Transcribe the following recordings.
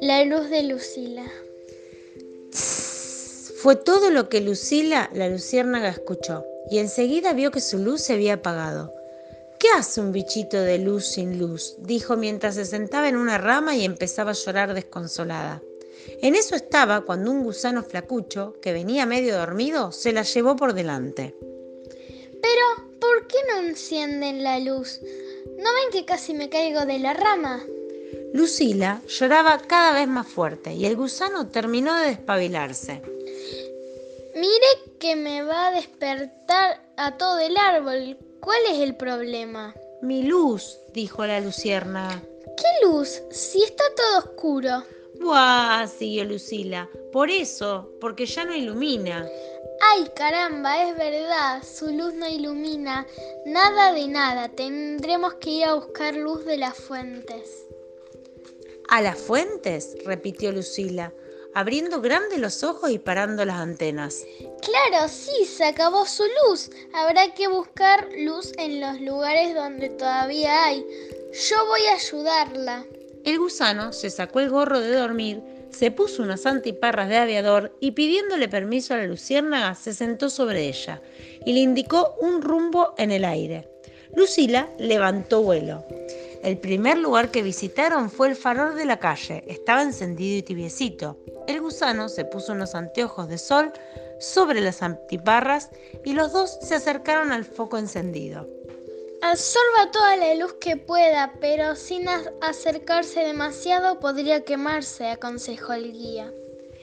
La luz de Lucila. Fue todo lo que Lucila, la luciérnaga, escuchó, y enseguida vio que su luz se había apagado. ¿Qué hace un bichito de luz sin luz? dijo mientras se sentaba en una rama y empezaba a llorar desconsolada. En eso estaba cuando un gusano flacucho, que venía medio dormido, se la llevó por delante. Pero, ¿por qué no encienden la luz? ¿No ven que casi me caigo de la rama? Lucila lloraba cada vez más fuerte y el gusano terminó de despabilarse. Mire que me va a despertar a todo el árbol. ¿Cuál es el problema? Mi luz, dijo la lucierna. ¿Qué luz? Si está todo oscuro. Buah, siguió Lucila. Por eso, porque ya no ilumina. Ay, caramba, es verdad, su luz no ilumina nada de nada. Tendremos que ir a buscar luz de las fuentes. ¿A las fuentes? repitió Lucila, abriendo grandes los ojos y parando las antenas. Claro, sí, se acabó su luz. Habrá que buscar luz en los lugares donde todavía hay. Yo voy a ayudarla. El gusano se sacó el gorro de dormir, se puso unas antiparras de aviador y pidiéndole permiso a la luciérnaga se sentó sobre ella y le indicó un rumbo en el aire. Lucila levantó vuelo. El primer lugar que visitaron fue el farol de la calle. Estaba encendido y tibiecito. El gusano se puso unos anteojos de sol sobre las antiparras y los dos se acercaron al foco encendido. Absorba toda la luz que pueda, pero sin acercarse demasiado podría quemarse, aconsejó el guía.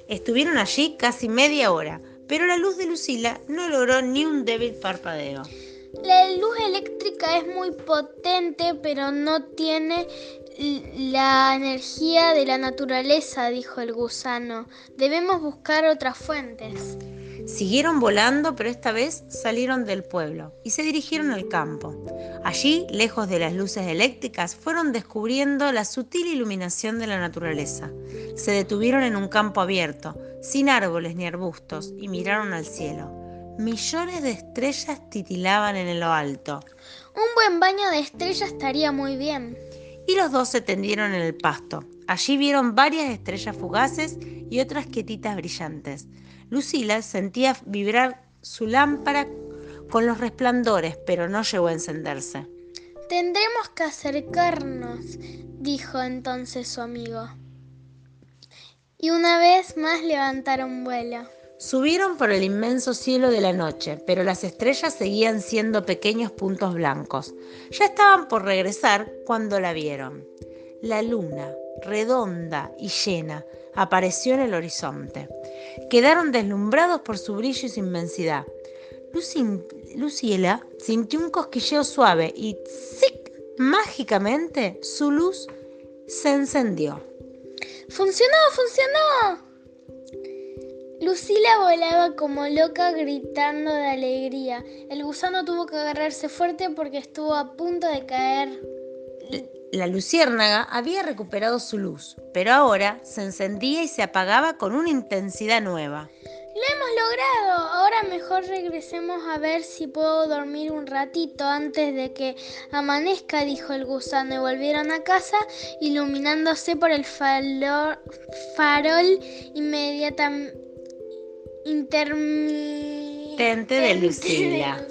Estuvieron allí casi media hora, pero la luz de Lucila no logró ni un débil parpadeo. La luz eléctrica es muy potente, pero no tiene la energía de la naturaleza, dijo el gusano. Debemos buscar otras fuentes. Siguieron volando, pero esta vez salieron del pueblo y se dirigieron al campo. Allí, lejos de las luces eléctricas, fueron descubriendo la sutil iluminación de la naturaleza. Se detuvieron en un campo abierto, sin árboles ni arbustos, y miraron al cielo. Millones de estrellas titilaban en lo alto. Un buen baño de estrellas estaría muy bien. Y los dos se tendieron en el pasto. Allí vieron varias estrellas fugaces y otras quietitas brillantes. Lucila sentía vibrar su lámpara con los resplandores, pero no llegó a encenderse. Tendremos que acercarnos, dijo entonces su amigo. Y una vez más levantaron vuelo. Subieron por el inmenso cielo de la noche, pero las estrellas seguían siendo pequeños puntos blancos. Ya estaban por regresar cuando la vieron. La luna, redonda y llena, apareció en el horizonte. Quedaron deslumbrados por su brillo y su inmensidad. Luciela sintió un cosquilleo suave y ¡zic! mágicamente su luz se encendió. ¡Funcionó! ¡Funcionó! Lucila volaba como loca gritando de alegría. El gusano tuvo que agarrarse fuerte porque estuvo a punto de caer. La luciérnaga había recuperado su luz, pero ahora se encendía y se apagaba con una intensidad nueva. ¡Lo hemos logrado! Ahora mejor regresemos a ver si puedo dormir un ratito antes de que amanezca, dijo el gusano, y volvieron a casa iluminándose por el farol inmediatamente intermitente de Lucila.